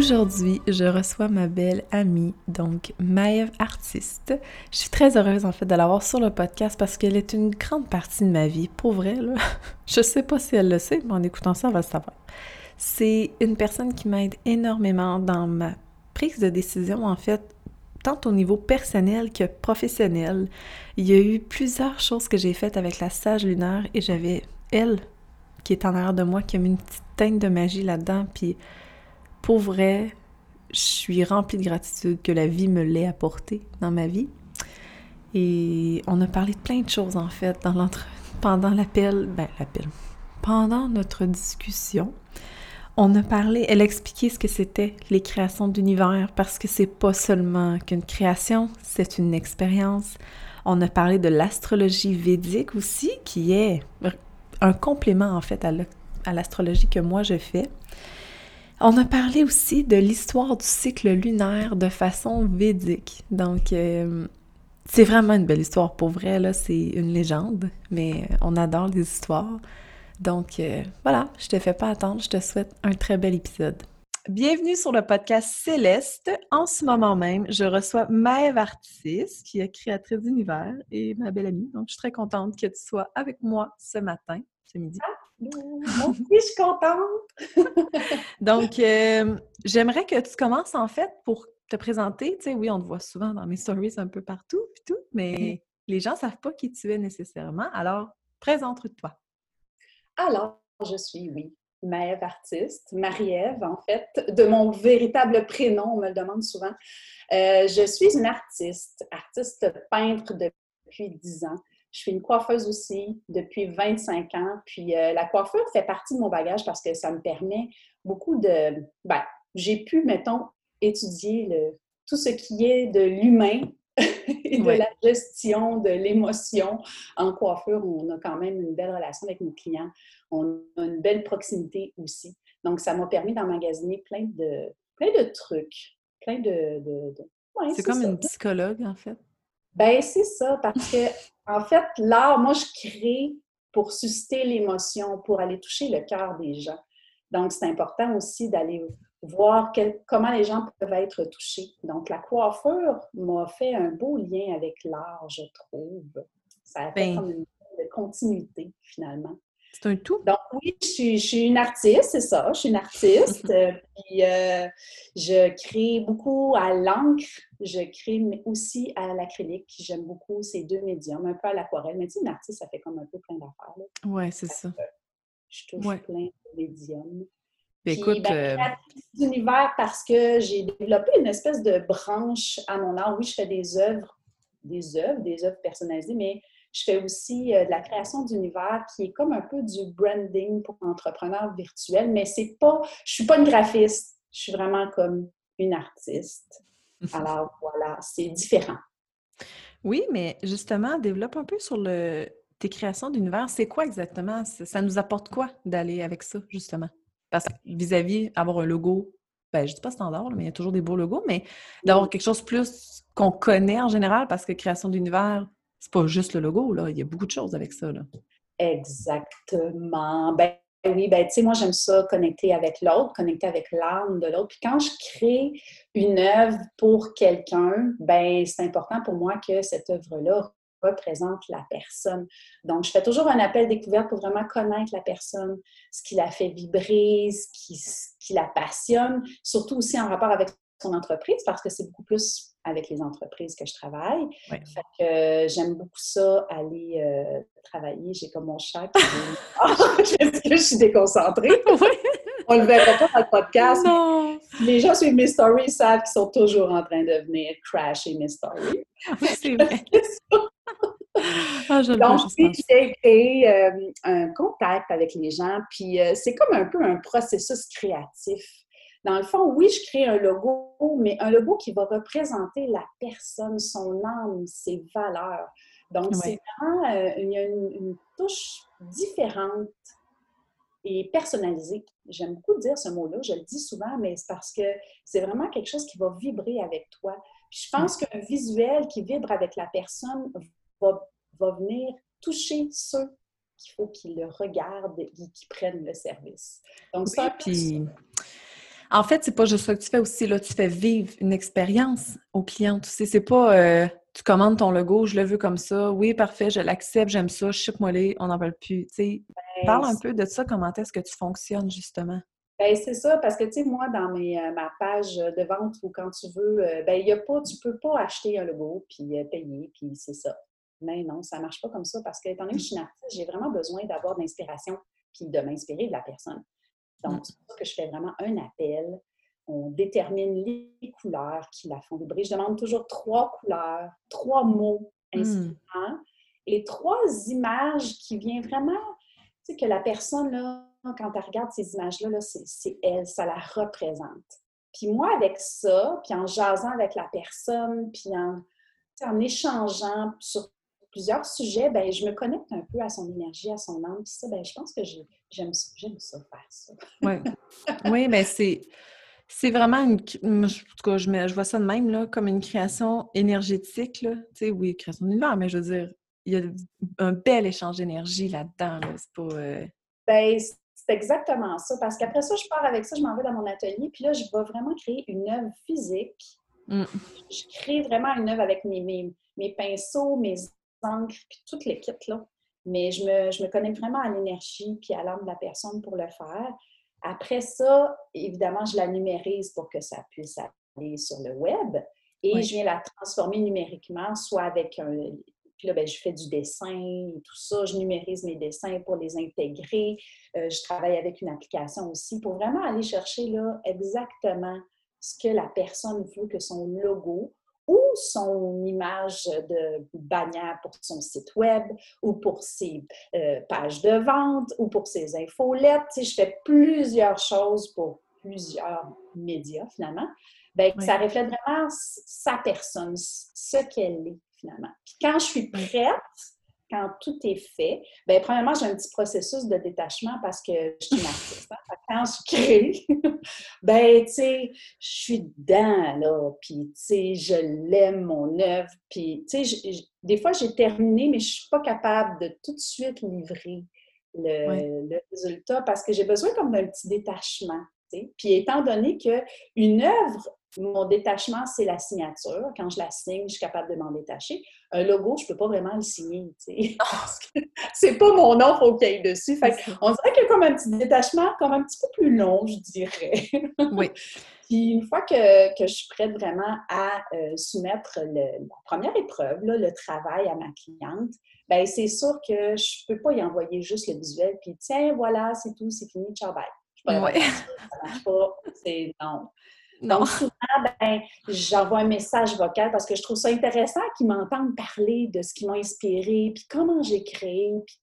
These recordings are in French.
Aujourd'hui, je reçois ma belle amie, donc Maëve Artiste. Je suis très heureuse en fait de l'avoir sur le podcast parce qu'elle est une grande partie de ma vie. Pour vrai, je sais pas si elle le sait, mais en écoutant ça, elle va le savoir. C'est une personne qui m'aide énormément dans ma prise de décision, en fait, tant au niveau personnel que professionnel. Il y a eu plusieurs choses que j'ai faites avec la sage lunaire et j'avais elle qui est en arrière de moi qui a mis une petite teinte de magie là-dedans, puis pour vrai, je suis remplie de gratitude que la vie me l'ait apporté dans ma vie. Et on a parlé de plein de choses en fait dans pendant l'appel, ben l'appel, pendant notre discussion. On a parlé, elle a expliqué ce que c'était les créations d'univers parce que c'est pas seulement qu'une création, c'est une expérience. On a parlé de l'astrologie védique aussi, qui est un complément en fait à l'astrologie que moi je fais. On a parlé aussi de l'histoire du cycle lunaire de façon védique. Donc, euh, c'est vraiment une belle histoire pour vrai, là. C'est une légende, mais on adore les histoires. Donc, euh, voilà, je te fais pas attendre. Je te souhaite un très bel épisode. Bienvenue sur le podcast Céleste. En ce moment même, je reçois Maëve Artis, qui est créatrice d'univers et ma belle amie. Donc, je suis très contente que tu sois avec moi ce matin, ce midi. Moi aussi, je suis contente. Donc, euh, j'aimerais que tu commences en fait pour te présenter. Tu sais, oui, on te voit souvent dans mes stories un peu partout, tout, mais les gens ne savent pas qui tu es nécessairement. Alors, présente-toi. Alors, je suis, oui, Maëve Artiste, Marie-Ève, en fait, de mon véritable prénom, on me le demande souvent. Euh, je suis une artiste, artiste peintre depuis 10 ans. Je suis une coiffeuse aussi depuis 25 ans. Puis euh, la coiffure fait partie de mon bagage parce que ça me permet beaucoup de... Ben, j'ai pu, mettons, étudier le, tout ce qui est de l'humain et de la gestion de l'émotion en coiffure. On a quand même une belle relation avec nos clients. On a une belle proximité aussi. Donc, ça m'a permis d'emmagasiner plein de, plein de trucs, plein de... c'est comme une psychologue, en fait. Ben c'est ça, parce que en fait, l'art, moi, je crée pour susciter l'émotion, pour aller toucher le cœur des gens. Donc, c'est important aussi d'aller voir comment les gens peuvent être touchés. Donc, la coiffure m'a fait un beau lien avec l'art, je trouve. Ça a fait ben comme une continuité, finalement. C'est un tout? Donc oui, je suis, une artiste, c'est ça, je suis une artiste. Euh, puis euh, je crée beaucoup à l'encre, je crée aussi à l'acrylique. J'aime beaucoup ces deux médiums, un peu à l'aquarelle. Mais tu sais, une artiste, ça fait comme un peu plein d'affaires. Oui, c'est ça. Je touche plein de médiums. Puis, écoute, ben, euh... d'univers parce que j'ai développé une espèce de branche à mon art. Oui, je fais des œuvres, des œuvres, des œuvres personnalisées, mais je fais aussi euh, de la création d'univers qui est comme un peu du branding pour entrepreneurs virtuels, mais c'est pas, je suis pas une graphiste, je suis vraiment comme une artiste. Alors voilà, c'est différent. Oui, mais justement, développe un peu sur le, tes créations d'univers. C'est quoi exactement? Ça nous apporte quoi d'aller avec ça, justement? Parce que vis-à-vis avoir un logo, ben, je dis pas standard, mais il y a toujours des beaux logos, mais d'avoir quelque chose plus qu'on connaît en général, parce que création d'univers, c'est pas juste le logo, là. Il y a beaucoup de choses avec ça, là. Exactement. Ben oui, ben tu sais, moi, j'aime ça connecter avec l'autre, connecter avec l'âme de l'autre. Puis quand je crée une œuvre pour quelqu'un, ben c'est important pour moi que cette œuvre-là représente la personne. Donc, je fais toujours un appel découverte pour vraiment connaître la personne, ce qui la fait vibrer, ce qui, ce qui la passionne, surtout aussi en rapport avec son entreprise, parce que c'est beaucoup plus avec les entreprises que je travaille. Fait que euh, j'aime beaucoup ça, aller euh, travailler. J'ai comme mon chat qui Est-ce que je suis déconcentrée? On le verra pas dans le podcast. Non. Les gens suivent mes stories savent qu'ils sont toujours en train de venir crasher mes stories. c'est vrai. Ah, Ah, je le Donc, veux, je j'ai créé euh, un contact avec les gens, puis euh, c'est comme un peu un processus créatif. Dans le fond, oui, je crée un logo, mais un logo qui va représenter la personne, son âme, ses valeurs. Donc, c'est vraiment, euh, il y a une, touche différente et personnalisée. J'aime beaucoup dire ce mot-là, je le dis souvent, mais c'est parce que c'est vraiment quelque chose qui va vibrer avec toi. je pense qu'un visuel qui vibre avec la personne va, va venir toucher ceux qu'il faut qu'ils le regardent et qu'ils prennent le service. Donc, ça, puis... En fait, c'est pas juste ça que tu fais aussi, là, tu fais vivre une expérience au client. Tu sais, c'est pas euh, tu commandes ton logo, je le veux comme ça, oui, parfait, je l'accepte, j'aime ça, ship-moi les, on n'en veut plus. Tu sais, ben, parle un peu de ça, comment est-ce que tu fonctionnes justement? Ben, c'est ça, parce que, tu sais, moi, dans mes, euh, ma page de vente ou quand tu veux, euh, ben, y a pas, tu peux pas acheter un logo puis payer, puis c'est ça. Mais non, ça marche pas comme ça parce que, étant donné que je suis une artiste, j'ai vraiment besoin d'avoir de l'inspiration puis de m'inspirer de la personne. Donc, c'est pour ça que je fais vraiment un appel. On détermine les couleurs qui la font vibrer. Je demande toujours trois couleurs, trois mots inspirants et trois images qui viennent vraiment, tu sais, que la personne, là, quand elle regarde ces images-là, -là, c'est elle, ça la représente. Puis moi, avec ça, puis en jasant avec la personne, puis en, en échangeant sur plusieurs sujets, ben, je me connecte un peu à son énergie, à son âme. Puis ça, ben, je pense que j'aime ça faire ça. oui, oui mais c'est. C'est vraiment une. En tout cas, je, je vois ça de même, là, comme une création énergétique. Là. Tu sais, oui, création d'univers, mais je veux dire, il y a un bel échange d'énergie là-dedans. C'est pas. Euh, ben, c'est exactement ça. Parce qu'après ça, je pars avec ça, je m'en vais dans mon atelier, puis là, je vais vraiment créer une œuvre physique. Mm. Je crée vraiment une œuvre avec mes, mes, mes pinceaux, mes encre, puis toute l'équipe, là. Mais je me, je me connecte vraiment à l'énergie puis à l'âme de la personne pour le faire. Après ça, évidemment, je la numérise pour que ça puisse aller sur le web et je viens la transformer numériquement, soit avec un. Puis là, ben, je fais du dessin et tout ça. Je numérise mes dessins pour les intégrer. Euh, je travaille avec une application aussi pour vraiment aller chercher là, exactement ce que la personne veut que son logo ou son image de bannière pour son site web ou pour ses euh, pages de vente ou pour ses infolettes. Tu je fais plusieurs choses pour plusieurs médias finalement. Bien, Ça reflète vraiment sa personne, ce qu'elle est finalement. Puis quand je suis prête, quand tout est fait, bien, premièrement, j'ai un petit processus de détachement parce que je suis une artiste. Hein. Quand je crée, ben, tu sais, je suis dedans, là, puis, tu sais, je l'aime, mon œuvre, puis, tu sais, des fois, j'ai terminé, mais je suis pas capable de tout de suite livrer le, le résultat parce que j'ai besoin comme d'un petit détachement. Puis étant donné qu'une œuvre, mon détachement, c'est la signature. Quand je la signe, je suis capable de m'en détacher. Un logo, je ne peux pas vraiment le signer, parce que c'est pas mon nom, faut qu'il y ait dessus. on dirait qu'il y a comme un petit détachement, comme un petit peu plus long, je dirais. oui. Puis une fois que, je suis prête vraiment à euh, soumettre la première épreuve, le travail à ma cliente, ben c'est sûr que je ne peux pas y envoyer juste le visuel, puis tiens, voilà, c'est tout, c'est fini, ciao, bye. Je peux pas, ça marche pas, c'est non. Donc, souvent, ben, j'envoie un message vocal parce que je trouve ça intéressant qu'ils m'entendent parler de ce qui m'a inspiré, puis comment j'ai créé, puis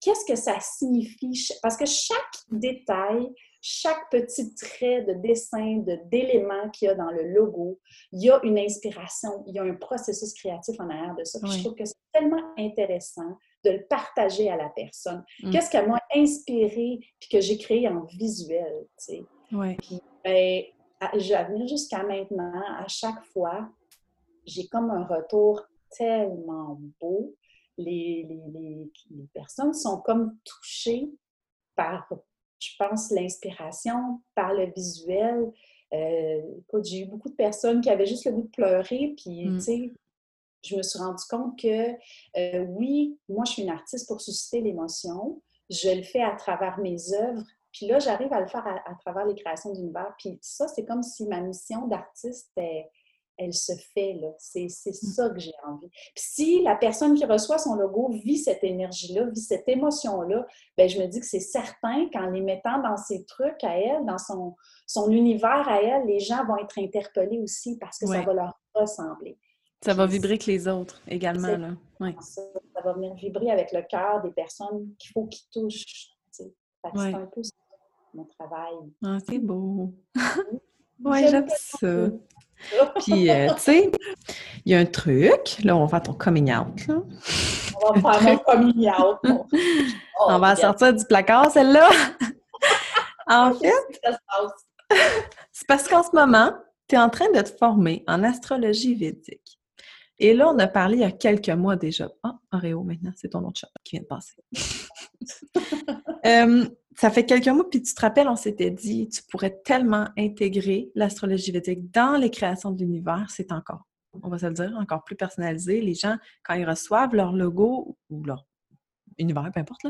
qu'est-ce que ça signifie. Parce que chaque détail, chaque petit trait de dessin, d'éléments qu'il y a dans le logo, il y a une inspiration, il y a un processus créatif en arrière de ça. Je trouve que c'est tellement intéressant de le partager à la personne. Mm. Qu'est-ce qu'elle m'a inspiré puis que j'ai créé en visuel, tu sais. Ouais. Puis, ben, jusqu'à maintenant, à chaque fois, j'ai comme un retour tellement beau. Les, les, les, personnes sont comme touchées par, je pense, l'inspiration, par le visuel. Euh, j'ai eu beaucoup de personnes qui avaient juste le goût de pleurer, puis, mm. tu sais, je me suis rendu compte que euh, oui, moi, je suis une artiste pour susciter l'émotion. Je le fais à travers mes œuvres. Puis là, j'arrive à le faire à, travers les créations d'univers. Puis ça, c'est comme si ma mission d'artiste, elle, se fait. là. C'est mm. ça que j'ai envie. Puis si la personne qui reçoit son logo vit cette énergie-là, vit cette émotion-là, ben je me dis que c'est certain qu'en les mettant dans ses trucs à elle, dans son, son univers à elle, les gens vont être interpellés aussi parce que ça va leur ressembler. Ça va vibrer que les autres également. Là. Ça, va venir vibrer avec le cœur des personnes qu'il faut qu'ils touchent. C'est un peu mon travail. Ah, c'est beau. oui, j'aime ça. Puis, euh, tu sais, il y a un truc. Là, on va faire ton coming out. Là. On va faire mon coming out. on va sortir du placard, celle-là. en fait, c'est parce qu'en ce moment, tu es en train de te former en astrologie védique. Et là, on a parlé il y a quelques mois déjà. Ah, oh, Oreo, maintenant, c'est ton autre chat qui vient de passer. Euh, ça fait quelques mois, puis tu te rappelles, on s'était dit, tu pourrais tellement intégrer l'astrologie védique dans les créations de l'univers, c'est encore, on va se le dire, encore plus personnalisé. Les gens, quand ils reçoivent leur logo ou leur univers, peu importe,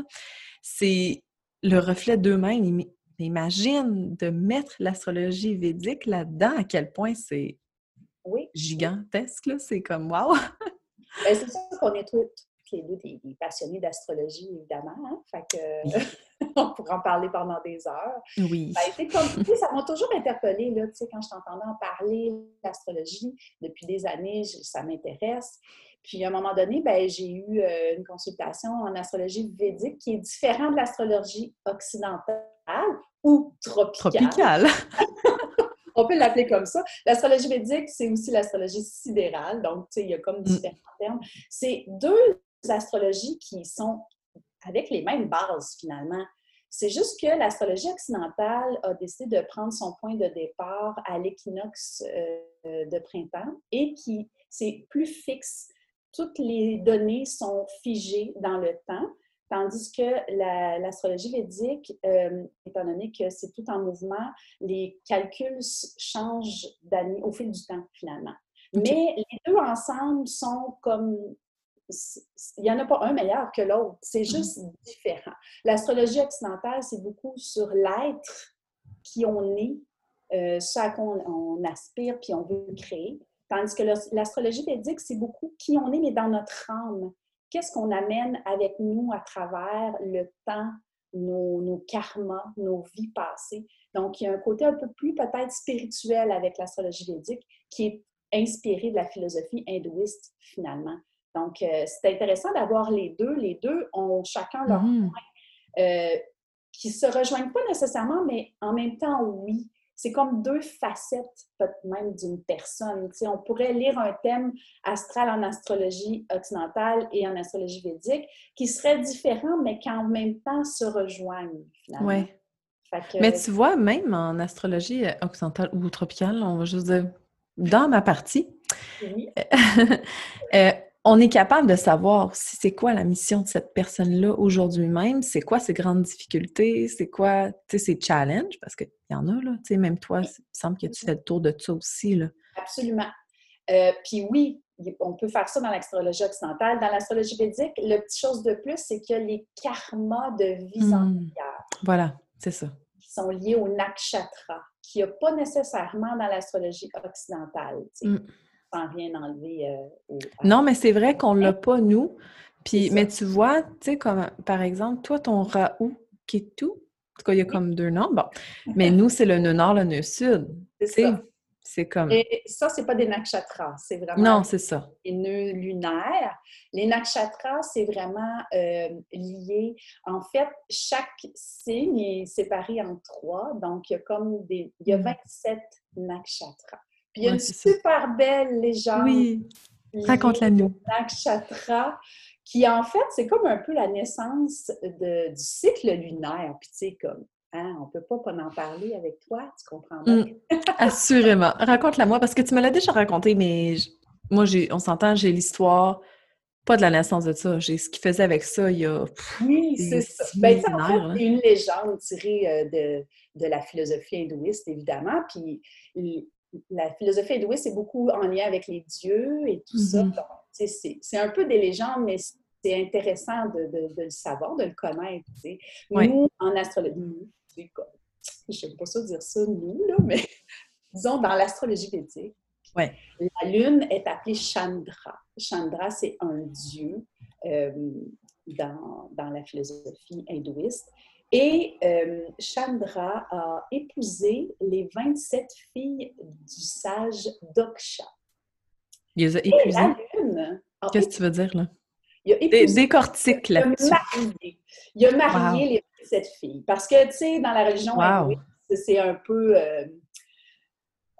c'est le reflet d'eux-mêmes. Imagine de mettre l'astrologie védique là-dedans, à quel point c'est gigantesque, c'est comme wow! Ben, c'est ça qu'on est tous les deux des, passionnés d'astrologie, évidemment. Hein? Fait que, on pourra en parler pendant des heures. Oui. Ça ça m'a toujours interpellée, là, quand je t'entendais en parler, l'astrologie, depuis des années, ça m'intéresse. Puis, à un moment donné, ben, j'ai eu euh, une consultation en astrologie védique qui est différente de l'astrologie occidentale ou tropicale. On peut l'appeler comme ça. L'astrologie védique, c'est aussi l'astrologie sidérale. Donc, tu sais, il y a comme mm. différents termes. C'est deux astrologies qui sont avec les mêmes bases, finalement. C'est juste que l'astrologie occidentale a décidé de prendre son point de départ à l'équinoxe euh, de printemps et qui c'est plus fixe. Toutes les données sont figées dans le temps. Tandis que l'astrologie védique, euh, étant donné que c'est tout en mouvement, les calculs changent d'année au fil du temps, finalement. Mais les deux ensemble sont comme. Il n'y en a pas un meilleur que l'autre, c'est mm-hmm. juste différent. L'astrologie occidentale, c'est beaucoup sur l'être qui on est, euh, ce à quoi on, aspire puis on veut créer. Tandis que l'astrologie védique, c'est beaucoup qui on est, mais dans notre âme qu'est-ce qu'on amène avec nous à travers le temps, nos, nos, karmas, nos vies passées? Donc, il y a un côté un peu plus peut-être spirituel avec l'astrologie védique qui est inspiré de la philosophie hindouiste finalement. Donc, euh, c'est intéressant d'avoir les deux. Les deux ont chacun leur mm-hmm. point euh, qui se rejoignent pas nécessairement, mais en même temps, oui c'est comme deux facettes peut-être même d'une personne. on pourrait lire un thème astral en astrologie occidentale et en astrologie védique qui seraient différents, mais qui en même temps se rejoignent finalement. Oui. Mais tu vois, même en astrologie occidentale ou tropicale, on va juste dire dans ma partie, oui. Euh, on est capable de savoir si c'est quoi la mission de cette personne-là aujourd'hui même, c'est quoi ses grandes difficultés, c'est quoi ses challenges, parce qu'il y en a, là, même toi, il semble que tu fais le tour de ça aussi. Là. Absolument. Euh, puis oui, on peut faire ça dans l'astrologie occidentale. Dans l'astrologie védique, le petit chose de plus, c'est que les karmas de vie mmh. Voilà, c'est ça. Qui sont liés au nakshatra, qui n'y a pas nécessairement dans l'astrologie occidentale. Sans rien enlever. Euh, non, mais c'est vrai qu'on ne l'a pas, nous. Puis, mais tu vois, tu sais, comme par exemple, toi, ton Raoult tout. en tout cas, il y a comme deux noms. Bon. Mais nous, c'est le nœud nord, le nœud sud. C'est C'est comme. Et ça, c'est pas des nakshatras, c'est vraiment. Non, c'est ça. Les nœuds lunaires. Les nakshatras, c'est vraiment euh, lié. En fait, chaque signe est séparé en trois. Donc, il y a comme des. Il y a 27 mm. nakshatras. Puis il y a une super belle légende. Oui. Raconte-la nous. Nakshatra, qui en fait, c'est comme un peu la naissance de, du cycle lunaire. Puis tu sais, comme, hein, on peut pas pas en parler avec toi, tu comprends bien? Mm. assurément. Raconte-la moi, parce que tu me l'as déjà raconté, mais moi, j'ai, on s'entend, j'ai l'histoire pas de la naissance de ça. J'ai ce qu'il faisait avec ça il y a. oui, c'est ça. Ben, en fait, une légende tirée euh, de, de, la philosophie hindouiste, évidemment. Puis la philosophie hindouiste c'est beaucoup en lien avec les dieux et tout ça. Mm-hmm. C'est un peu des légendes, mais c'est intéressant de, le savoir, de le connaître. Nous, en astrologie, je n'aime pas ça dire ça, nous, là, mais disons dans l'astrologie védique, ouais. la lune est appelée Chandra. Chandra, c'est un dieu euh, dans, dans, la philosophie hindouiste. Et euh, Chandra a épousé les 27 filles du sage Doksha. Il les a épuisés. la Lune. Qu'est-ce que tu veux dire, là? Il a épuisé. Décortique là-dessus. Il a marié les sept filles. Parce que, tu sais, dans la religion c'est un peu. Euh,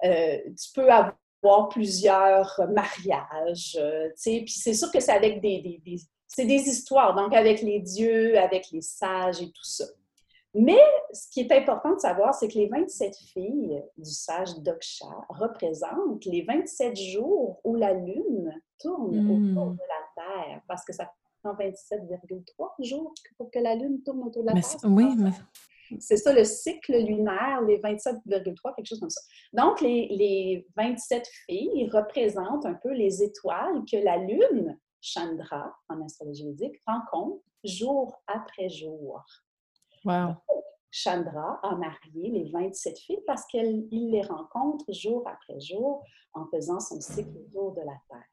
euh, tu peux avoir plusieurs mariages, tu sais, puis c'est sûr que c'est avec des, des c'est des histoires, donc avec les dieux, avec les sages et tout ça. Mais ce qui est important de savoir, c'est que les 27 filles du sage Doksha représentent les 27 jours où la Lune tourne hmm. autour de la Terre, parce que ça prend 27,3 jours pour que la Lune tourne autour de la Terre. Oui, mais... C'est ça le cycle lunaire, les 27,3, quelque chose comme ça. Donc, les, les 27 filles représentent un peu les étoiles que la Lune, Chandra, en astrologie védique, rencontre jour après jour. Wow. Chandra a marié les 27 filles parce qu'il les rencontre jour après jour en faisant son cycle autour de la Terre.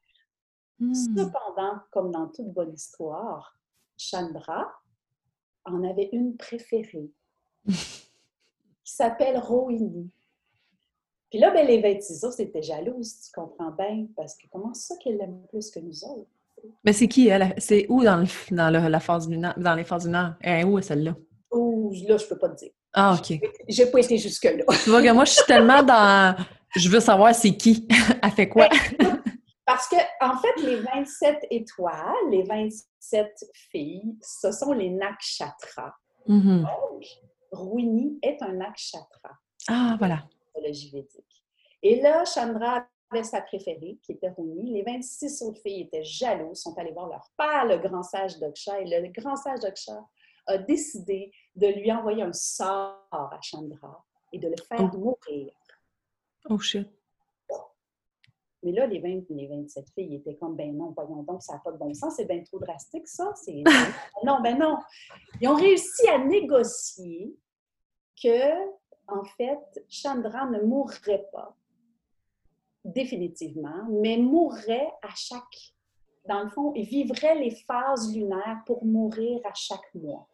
Hmm. Cependant, comme dans toute bonne histoire, Chandra en avait une préférée qui s'appelle Rohini. Puis là, ben, les 26 autres étaient jalouses, tu comprends bien, parce que comment ça qu'elle l'aime plus que nous autres? Mais c'est qui, elle? C'est où dans, le, dans la phase dans les phases lunaires? Elle est où, celle-là? là, je peux pas te dire. Ah, OK. J'ai pas été jusque-là. tu vois que moi, je suis tellement dans. Je veux savoir c'est qui. Elle fait quoi? Ben, parce que, en fait, les 27 étoiles, les 27 filles, ce sont les nakshatras. Mm-hmm. Donc, Rouini est un nakshatra. Ah, voilà. Et là, Chandra avait sa préférée, qui était Rouni. Les 26 autres filles étaient jalouses, sont allées voir leur père, le grand sage Doksha. Et le grand sage Doksha a décidé de lui envoyer un sort à Chandra et de le faire oh. mourir. Oh shit. Mais là, les, 20, les 27 filles étaient comme, ben non, voyons donc, ça n'a pas de bon sens, c'est bien trop drastique, ça. non, ben non. Ils ont réussi à négocier que, en fait, Chandra ne mourrait pas définitivement, mais mourrait à chaque, dans le fond, il vivrait les phases lunaires pour mourir à chaque mois.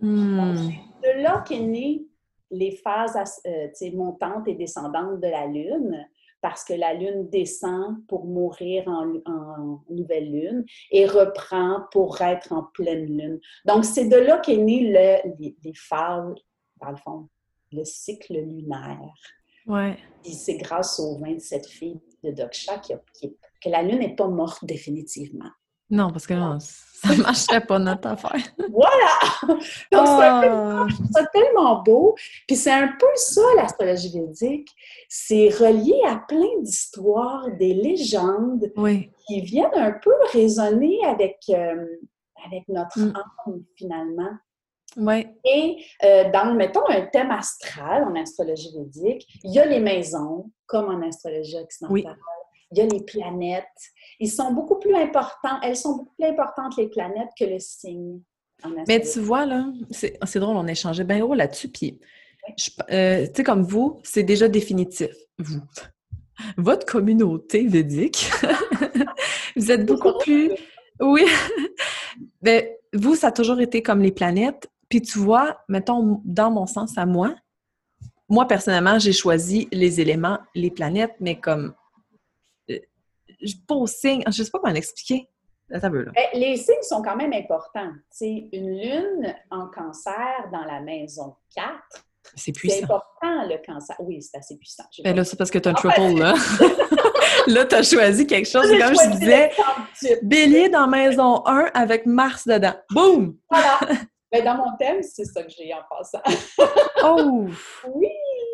Hmm. de là qu'est née les phases euh, montantes et descendantes de la Lune, parce que la Lune descend pour mourir en, nouvelle Lune et reprend pour être en pleine Lune. Donc, c'est de là qu'est né le, les, phases, dans le fond, le cycle lunaire. Ouais. C'est grâce aux 27 filles de Doksha que la Lune n'est pas morte définitivement. Non, parce que non, ça ne marcherait pas notre affaire. voilà! Donc, ah! c'est tellement beau. Puis c'est un peu ça, l'astrologie védique. C'est relié à plein d'histoires, des légendes qui viennent un peu résonner avec, euh, avec notre mm. âme, finalement. Oui. Et euh, dans, mettons, un thème astral en astrologie védique, il y a les maisons, comme en astrologie occidentale il y a les planètes. Ils sont beaucoup plus importants, elles sont beaucoup plus importantes, les planètes, que le signe. Mais tu vois, là, c'est drôle, on a échangé bien gros là-dessus. Puis, euh, tu sais, comme vous, c'est déjà définitif. Vous. Votre communauté védique, vous êtes beaucoup plus. Oui. Mais vous, ça a toujours été comme les planètes. Puis tu vois, mettons, dans mon sens à moi, moi, personnellement, j'ai choisi les éléments, les planètes, mais comme pas aux signes. Je ne sais pas comment l'expliquer. Ben, les signes sont quand même importants. C'est une lune en cancer dans la maison 4. C'est puissant. C'est important, le cancer. Oui, c'est assez puissant. Ben là, c'est parce que tu as un triple, là. là, tu as choisi quelque chose. Comme je disais, bélier dans maison 1 avec Mars dedans. Boum! Voilà. Ben, dans mon thème, c'est ça que j'ai en passant. oh! Oui!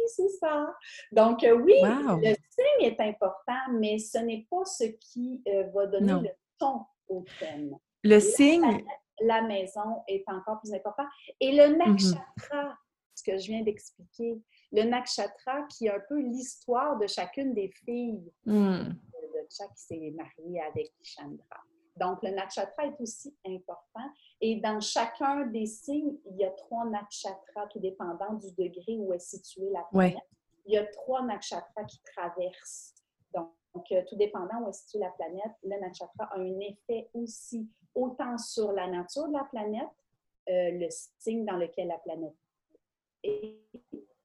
c'est ça. Donc, euh, oui, le signe est important, mais ce n'est pas ce qui euh, va donner le ton au thème. Le signe. La, maison est encore plus important. Et le mm-hmm. nakshatra, ce que je viens d'expliquer, le nakshatra qui est un peu l'histoire de chacune des filles mm. de Chak qui s'est mariée avec Chandra. Donc, le nakshatra est aussi important. Et dans chacun des signes, il y a trois nakshatras, tout dépendant du degré où est située la planète. Il y a trois nakshatras qui traversent. Donc, euh, tout dépendant où est située la planète, le nakshatra a un effet aussi autant sur la nature de la planète, euh, le signe dans lequel la planète est,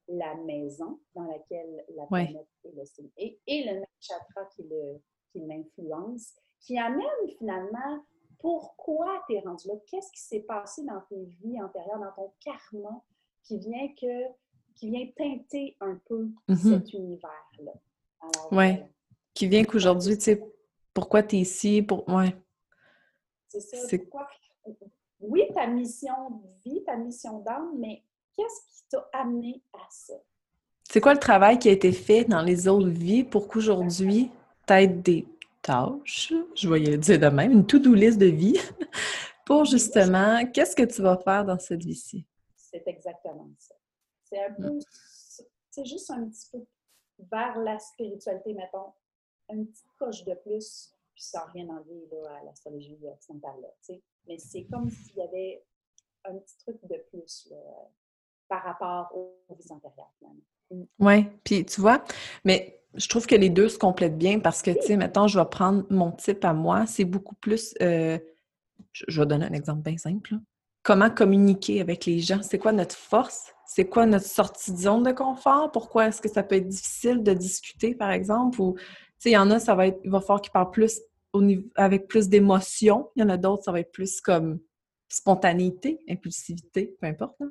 la maison dans laquelle la planète est le signe, et, et le nakshatra qui l'influence, qui amène finalement pourquoi tu es rendu là, qu'est-ce qui s'est passé dans tes vies antérieures, dans ton karma, qui vient que qui vient teinter un peu Mhm. cet univers-là? Euh, Qui vient qu'aujourd'hui, tu sais, pourquoi tu es ici, pour... Ouais, c'est ça. Pourquoi? Oui, ta mission de vie, ta mission d'âme, mais qu'est-ce qui t'a amené à ça? C'est quoi le travail qui a été fait dans les autres vies pour qu'aujourd'hui, tu aies des tâches, je vais le dire de même, une to-do list de vie, pour justement, qu'est-ce que tu vas faire dans cette vie-ci? C'est exactement ça. C'est un Mm. peu, c'est juste un petit peu vers la spiritualité, mettons, une petite coche de plus, puis sans rien enlever là, à l'astrologie occidentale, tu sais. Mais c'est comme s'il y avait un petit truc de plus là, par rapport aux, aux vies antérieures, finalement. Oui, puis tu vois, mais je trouve que les deux se complètent bien parce que, tu sais, maintenant, je vais prendre mon type à moi, c'est beaucoup plus, euh, je, vais donner un exemple bien simple. Comment communiquer avec les gens? C'est quoi notre force? C'est quoi notre sortie de zone de confort? Pourquoi est-ce que ça peut être difficile de discuter, par exemple? Ou, tu sais, il y en a, ça va être, il va falloir qu'ils parlent plus au niveau, avec plus d'émotion. Il y en a d'autres, ça va être plus comme spontanéité, impulsivité, peu importe.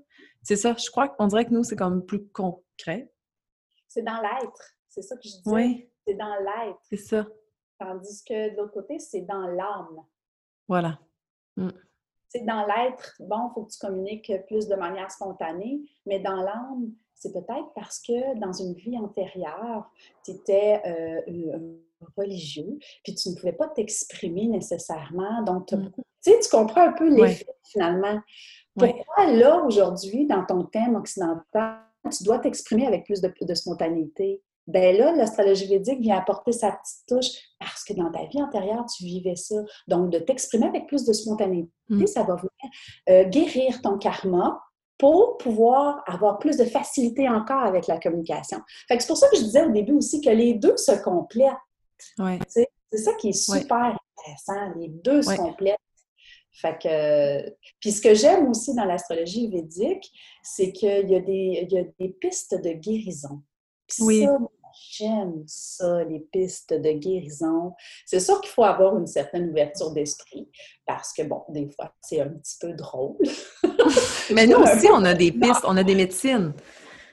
C'est ça, je crois qu'on dirait que nous, c'est comme plus concret. C'est dans l'être. C'est ça que je dis. Oui, C'est dans l'être. c'est ça. Tandis que de l'autre côté, c'est dans l'âme. Voilà. C'est dans l'être, bon, il faut que tu communiques plus de manière spontanée, mais dans l'âme, c'est peut-être parce que dans une vie antérieure, tu étais euh, religieux, puis tu ne pouvais pas t'exprimer nécessairement. Donc, Mm. beaucoup- tu sais, tu comprends un peu l'effet finalement. Ouais. Pourquoi là, aujourd'hui, dans ton thème occidental, tu dois t'exprimer avec plus de, de spontanéité? Ben là, l'astrologie védique vient apporter sa petite touche parce que dans ta vie antérieure, tu vivais ça. Donc, de t'exprimer avec plus de spontanéité, Mm. ça va venir euh, guérir ton karma pour pouvoir avoir plus de facilité encore avec la communication. Fait que c'est pour ça que je disais au début aussi que les deux se complètent. Ouais. C'est ça qui est super intéressant. Les deux Ouais. se complètent. Fait que, puis ce que j'aime aussi dans l'astrologie védique, c'est qu'il y a des pistes de guérison. Puis Oui. ça, j'aime ça, les pistes de guérison. C'est sûr qu'il faut avoir une certaine ouverture d'esprit parce que, bon, des fois, c'est un petit peu drôle. Mais nous aussi, on a des pistes, on a des médecines.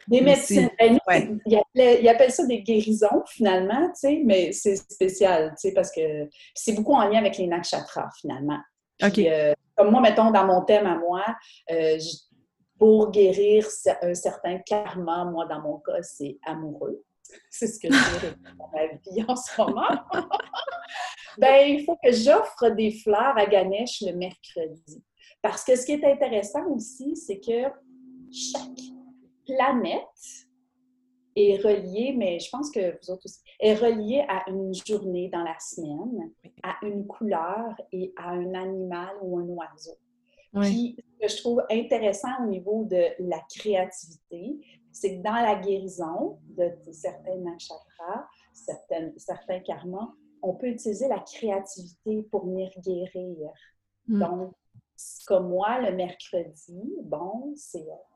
Des médecines. Ben, Ouais. ils, appellent, ça des guérisons, finalement, tu sais, mais c'est spécial, tu sais, parce que c'est beaucoup en lien avec les nakshatras, finalement. Puis, OK. euh, comme moi, mettons, dans mon thème à moi, euh, je- pour guérir un certain karma, moi, dans mon cas, c'est amoureux. C'est ce que je dirais dans ma vie en ce moment. ben, il faut que j'offre des fleurs à Ganesh le mercredi. Parce que ce qui est intéressant aussi, c'est que chaque planète est reliée, mais je pense que vous autres aussi, est reliée à une journée dans la semaine, à une couleur et à un animal ou un oiseau. Puis, ce que je trouve intéressant au niveau de la créativité, c'est que dans la guérison de certains nakshatras, certaines, certains karmas, on peut utiliser la créativité pour venir guérir. Mm. Donc, comme moi, le mercredi, bon, c'est euh, c'est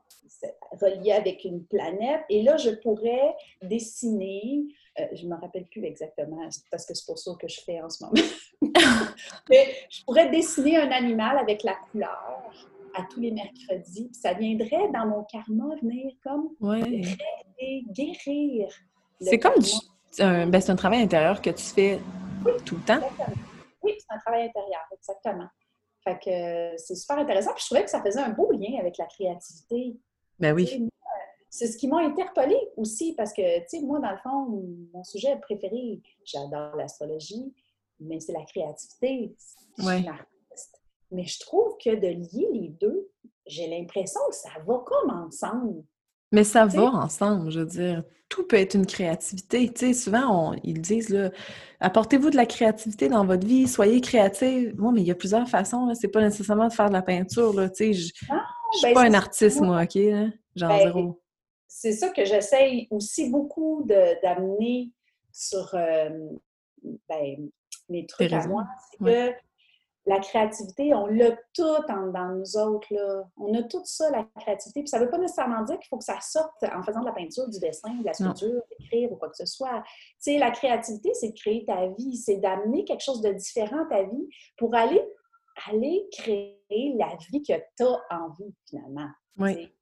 relié avec une planète. Et là, je pourrais dessiner, euh, je ne me rappelle plus exactement, parce que c'est pour ça que je fais en ce moment. Mais je pourrais dessiner un animal avec la couleur à tous les mercredis. Puis ça viendrait dans mon karma venir comme Ouais. guérir. C'est comme du, un, ben, c'est un travail intérieur que tu fais tout le temps. Exactement. Oui, c'est un travail intérieur, exactement. Fait que euh, c'est super intéressant. Puis je trouvais que ça faisait un beau lien avec la créativité. Ben oui. C'est ce qui m'a interpellée aussi, parce que, tu sais, moi, dans le fond, mon sujet préféré, j'adore l'astrologie, mais c'est la créativité. Je suis Ouais. une artiste. Mais je trouve que de lier les deux, j'ai l'impression que ça va comme ensemble. Mais ça va ensemble, je veux dire. Tout peut être une créativité. Tu sais, souvent, on- ils disent, apportez-vous de la créativité dans votre vie, soyez créatif. Moi, mais il y a plusieurs façons. C'est pas nécessairement de faire de la peinture, là. Tu sais, je suis ben, pas un artiste, Moi, OK? là? Genre Ben, zéro. c'est ça que j'essaye aussi beaucoup d'amener sur euh, ben, mes trucs à moi. C'est Ouais. que la créativité, on l'a tout en, dans nous autres. Là. On a tout ça, la créativité. Puis ça ne veut pas nécessairement dire qu'il faut que ça sorte en faisant de la peinture, du dessin, de la sculpture, d'écrire ou quoi que ce soit. Tu sais, la créativité, c'est de créer ta vie, c'est d'amener quelque chose de différent à ta vie pour aller, aller créer la vie que tu as envie, finalement. Oui.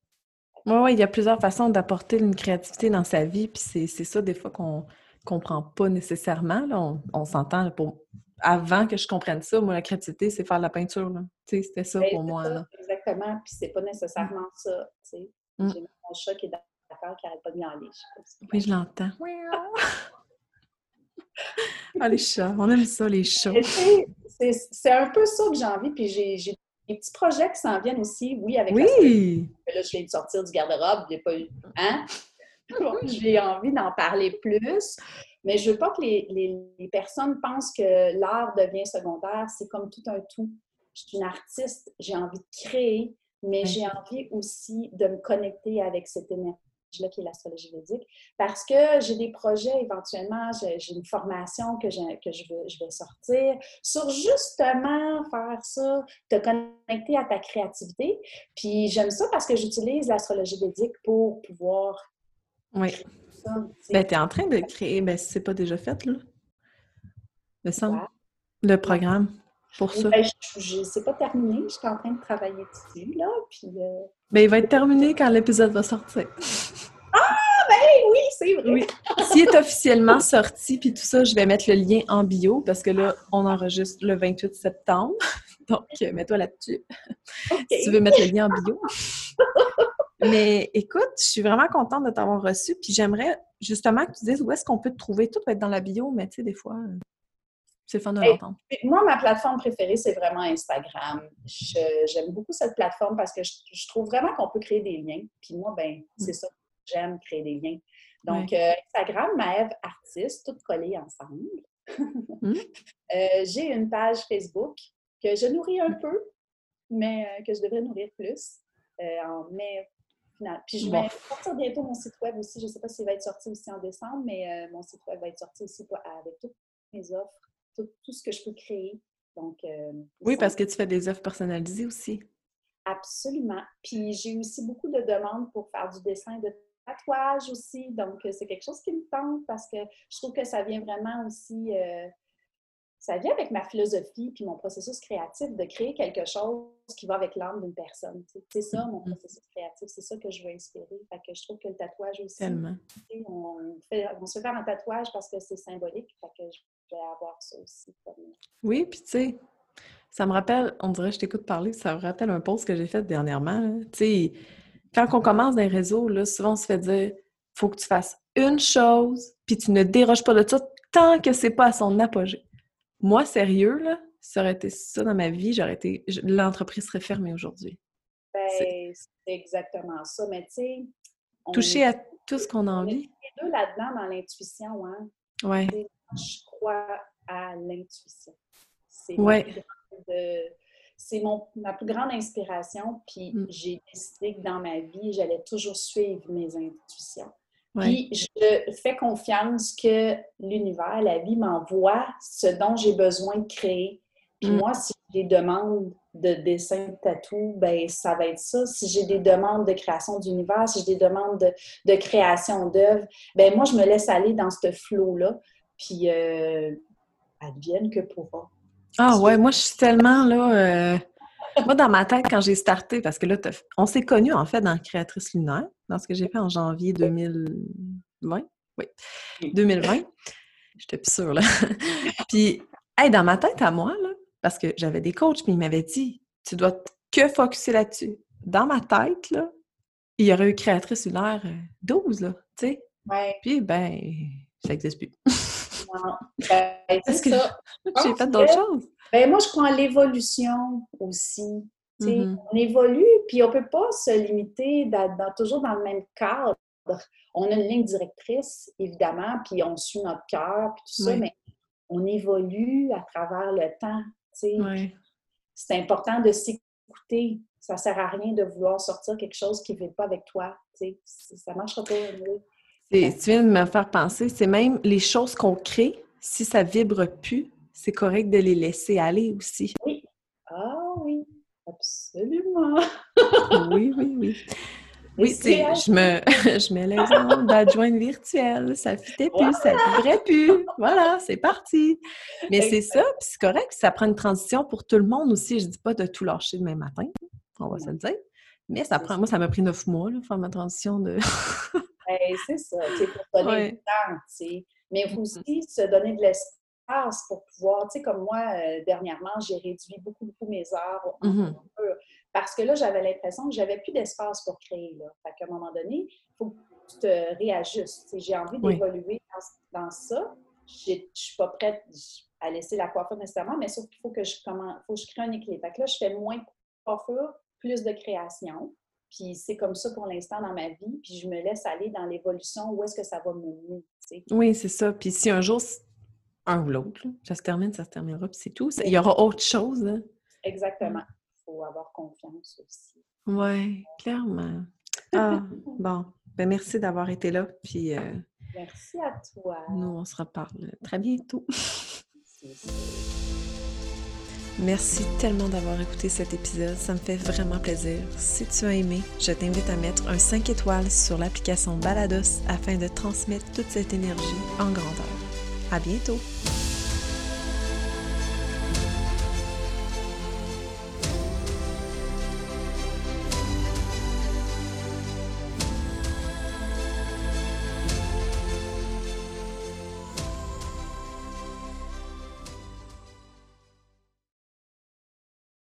Oui, ouais, il y a plusieurs façons d'apporter une créativité dans sa vie, puis c'est ça des fois qu'on comprend pas nécessairement. Là. On, on s'entend pour avant que je comprenne ça, moi, la créativité, c'est faire de la peinture. C'était ça ben, pour moi. là. exactement. Puis c'est pas nécessairement ça. Mm. J'ai mon chat qui est d'accord, qui n'arrête pas de miauler. Oui, je l'entends. ah, les chats. On aime ça, les chats. C'est un peu ça que j'ai envie. Puis j'ai des petits projets qui s'en viennent aussi, oui, avec oui. la Là, je viens de sortir du garde-robe. J'ai pas eu. Hein? j'ai envie d'en parler plus. Mais je veux pas que les, personnes pensent que l'art devient secondaire. C'est comme tout un tout. Je suis une artiste, j'ai envie de créer, mais j'ai envie aussi de me connecter avec cette énergie-là qui est l'astrologie védique. Parce que j'ai des projets éventuellement, j'ai une formation que, que je, veux, je vais sortir sur justement faire ça, te connecter à ta créativité. Puis j'aime ça parce que j'utilise l'astrologie védique pour pouvoir oui. Ben, tu es en train de créer, ben, si c'est pas déjà fait, là. Le centre, le programme pour ça. Ben, je, pas terminé, je suis en train de travailler dessus, là. Puis, euh, Ben, il va être terminé quand l'épisode va sortir. Ah, ben oui, c'est vrai. Oui. S'il est officiellement sorti, puis tout ça, je vais mettre le lien en bio parce que là, on enregistre le 28 septembre. Donc, euh, mets-toi là-dessus. Si tu veux mettre le lien en bio. Mais écoute, je suis vraiment contente de t'avoir reçu. Puis j'aimerais justement que tu dises où est-ce qu'on peut te trouver. Tout va être dans la bio, mais tu sais, des fois, euh, c'est fun de l'entendre. Moi, ma plateforme préférée, c'est vraiment Instagram. J'aime beaucoup cette plateforme parce que je, trouve vraiment qu'on peut créer des liens. Puis moi, ben, mm. c'est ça. J'aime créer des liens. Donc, euh, Instagram, Maëve Artiste, toutes collées ensemble. Mm. Euh, j'ai une page Facebook que je nourris un peu, mais que je devrais nourrir plus. en mai puis je vais sortir bientôt mon site web aussi. Je ne sais pas s'il va être sorti aussi en décembre, mais euh, mon site web va être sorti aussi avec toutes mes offres, tout, ce que je peux créer. Donc, euh, oui, parce que tu fais des offres personnalisées aussi. Absolument. Puis j'ai aussi beaucoup de demandes pour faire du dessin de tatouage aussi. Donc, euh, c'est quelque chose qui me tente parce que je trouve que ça vient vraiment aussi ça vient avec ma philosophie puis mon processus créatif de créer quelque chose qui va avec l'âme d'une personne. C'est ça mon mm-hmm. processus créatif, c'est ça que je veux inspirer. Fait que je trouve que le tatouage aussi, Tellement. On, fait, on se fait faire un tatouage parce que c'est symbolique. Fait que je avoir ça aussi. Oui, puis tu sais, ça me rappelle, on dirait, je t'écoute parler, ça me rappelle un post que j'ai fait dernièrement. Tu sais, quand on commence dans les réseaux, là, souvent on se fait dire faut que tu fasses une chose, puis tu ne déroges pas de ça tant que c'est pas à son apogée. Moi, sérieux, là, ça aurait été ça dans ma vie, j'aurais été. L'entreprise serait fermée aujourd'hui. Ben, c'est exactement ça. Mais tu sais. Toucher à tout ce qu'on a envie. les deux là-dedans dans l'intuition, hein. Ouais. Je crois à l'intuition. C'est ouais. c'est ma plus grande inspiration. Puis mm. j'ai décidé que dans ma vie, j'allais toujours suivre mes intuitions. Puis je fais confiance que l'univers, la vie m'envoie ce dont j'ai besoin de créer. Puis mm. moi, si j'ai des demandes de dessin de tatou, ben ça va être ça. Si j'ai des demandes de création d'univers, si j'ai des demandes de, création d'œuvres, ben moi, je me laisse aller dans ce flot-là. Puis euh, advienne que pourra. Ah ouais, moi, je suis tellement là. Euh, moi, dans ma tête, quand j'ai starté, parce que là, on s'est connus en fait dans Créatrice Lunaire, dans ce que j'ai fait en janvier 2020. Oui, 2020. J'étais plus sûre, là. puis, hey, dans ma tête à moi, là, parce que j'avais des coachs, puis ils m'avaient dit, tu dois que focuser là-dessus. Dans ma tête, là, il y aurait eu Créatrice Lunaire 12, euh, là, tu sais. Ouais. Puis, ben, ça n'existe plus. Ben, c'est ça. J'ai fait d'autres choses. Ben, moi, je crois en l'évolution aussi. Mm-hmm. On évolue, puis on ne peut pas se limiter dans, toujours dans le même cadre. On a une ligne directrice, évidemment, puis on suit notre cœur, puis tout ça, mais on évolue à travers le temps. C'est important de s'écouter. Ça ne sert à rien de vouloir sortir quelque chose qui ne va pas avec toi. Ça ne marchera pas. Tu viens de me faire penser, c'est même les choses qu'on crée, si ça vibre plus, c'est correct de les laisser aller aussi. Oui, Absolument. oui, oui, oui. Oui, je me, je mets l'exemple d'adjointe virtuelle. Ça fitait plus, ça ne vibrait plus. Voilà, c'est parti. Mais c'est ça, puis c'est correct, ça prend une transition pour tout le monde aussi. Je ne dis pas de tout lâcher demain matin, on va se le dire. Mais ça prend, moi, ça m'a pris neuf mois, là, faire ma transition de. Ben, c'est ça, c'est pour donner du temps. Mais mm-hmm. aussi se donner de l'espace pour pouvoir, tu sais, comme moi, euh, dernièrement, j'ai réduit beaucoup, beaucoup mes heures mm-hmm. parce que là, j'avais l'impression que j'avais plus d'espace pour créer. Là. Fait qu'à un moment donné, il faut que tu te réajustes. J'ai envie d'évoluer dans, ça. Je ne suis pas prête à laisser la coiffure nécessairement, mais sauf qu'il faut que je comment, faut que je crée un équilibre. Fait que là, je fais moins de coiffure, plus de création. Puis c'est comme ça pour l'instant dans ma vie. Puis je me laisse aller dans l'évolution, où est-ce que ça va me mener. Oui, c'est ça. Puis si un jour, un ou l'autre, ça se termine, ça se terminera, puis c'est tout. Il y aura autre chose. Hein. Exactement. Il faut avoir confiance aussi. Oui, clairement. Ah, bon. Ben, merci d'avoir été là. Puis, euh, merci à toi. Nous, on se reparle très bientôt. Merci tellement d'avoir écouté cet épisode, ça me fait vraiment plaisir. Si tu as aimé, je t'invite à mettre un 5 étoiles sur l'application Balados afin de transmettre toute cette énergie en grandeur. À bientôt!